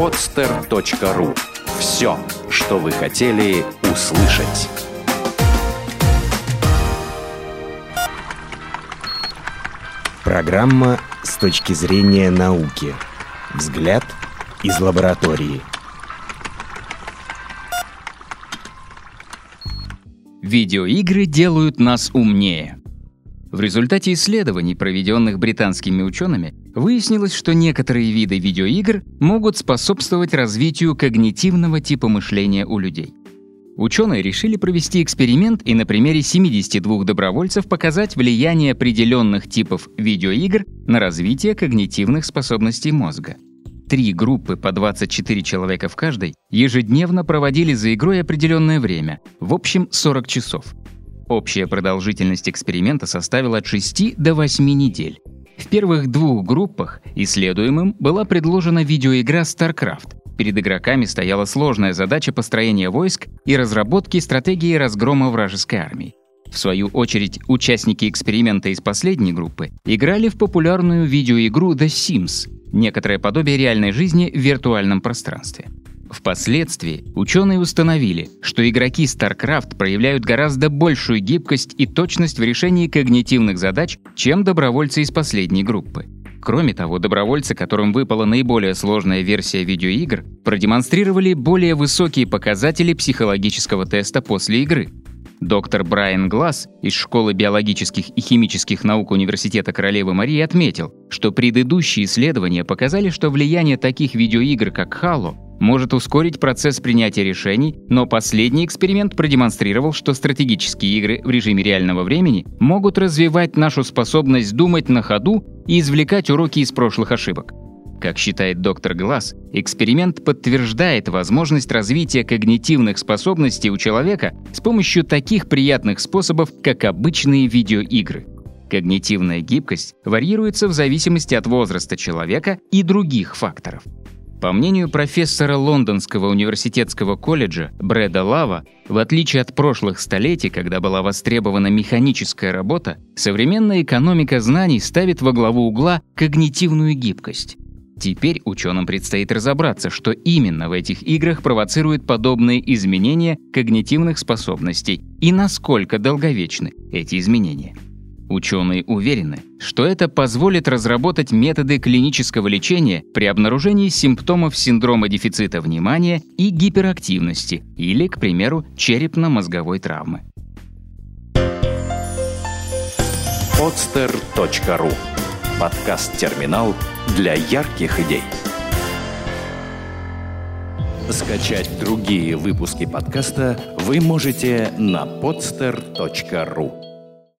podster.ru. Все, что вы хотели услышать. Программа с точки зрения науки. Взгляд из лаборатории. Видеоигры делают нас умнее. В результате исследований, проведенных британскими учеными, выяснилось, что некоторые виды видеоигр могут способствовать развитию когнитивного типа мышления у людей. Ученые решили провести эксперимент и на примере 72 добровольцев показать влияние определенных типов видеоигр на развитие когнитивных способностей мозга. Три группы по 24 человека в каждой ежедневно проводили за игрой определенное время, в общем 40 часов. Общая продолжительность эксперимента составила от 6 до 8 недель. В первых двух группах исследуемым была предложена видеоигра StarCraft. Перед игроками стояла сложная задача построения войск и разработки стратегии разгрома вражеской армии. В свою очередь, участники эксперимента из последней группы играли в популярную видеоигру The Sims, некоторое подобие реальной жизни в виртуальном пространстве. Впоследствии ученые установили, что игроки StarCraft проявляют гораздо большую гибкость и точность в решении когнитивных задач, чем добровольцы из последней группы. Кроме того, добровольцы, которым выпала наиболее сложная версия видеоигр, продемонстрировали более высокие показатели психологического теста после игры. Доктор Брайан Гласс из Школы биологических и химических наук Университета Королевы Марии отметил, что предыдущие исследования показали, что влияние таких видеоигр, как Halo, может ускорить процесс принятия решений, но последний эксперимент продемонстрировал, что стратегические игры в режиме реального времени могут развивать нашу способность думать на ходу и извлекать уроки из прошлых ошибок. Как считает доктор Глаз, эксперимент подтверждает возможность развития когнитивных способностей у человека с помощью таких приятных способов, как обычные видеоигры. Когнитивная гибкость варьируется в зависимости от возраста человека и других факторов. По мнению профессора Лондонского университетского колледжа Брэда Лава, в отличие от прошлых столетий, когда была востребована механическая работа, современная экономика знаний ставит во главу угла когнитивную гибкость. Теперь ученым предстоит разобраться, что именно в этих играх провоцирует подобные изменения когнитивных способностей и насколько долговечны эти изменения. Ученые уверены, что это позволит разработать методы клинического лечения при обнаружении симптомов синдрома дефицита внимания и гиперактивности или, к примеру, черепно-мозговой травмы. podster.ru Подкаст-терминал для ярких идей. Скачать другие выпуски подкаста вы можете на podster.ru